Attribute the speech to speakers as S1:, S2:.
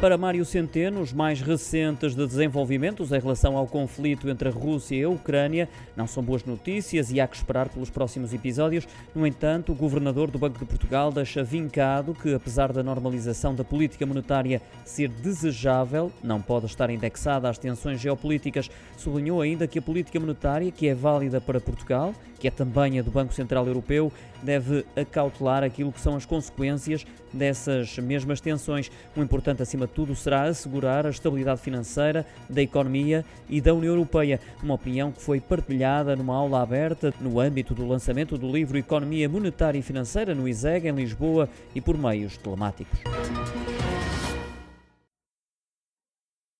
S1: Para Mário Centeno, os mais recentes de desenvolvimentos em relação ao conflito entre a Rússia e a Ucrânia não são boas notícias e há que esperar pelos próximos episódios. No entanto, o governador do Banco de Portugal deixa vincado que, apesar da normalização da política monetária ser desejável, não pode estar indexada às tensões geopolíticas. Sublinhou ainda que a política monetária, que é válida para Portugal, que é também a do Banco Central Europeu, deve acautelar aquilo que são as consequências dessas mesmas tensões. O importante, acima de tudo, será assegurar a estabilidade financeira da economia e da União Europeia. Uma opinião que foi partilhada numa aula aberta no âmbito do lançamento do livro Economia Monetária e Financeira no ISEG, em Lisboa, e por meios telemáticos.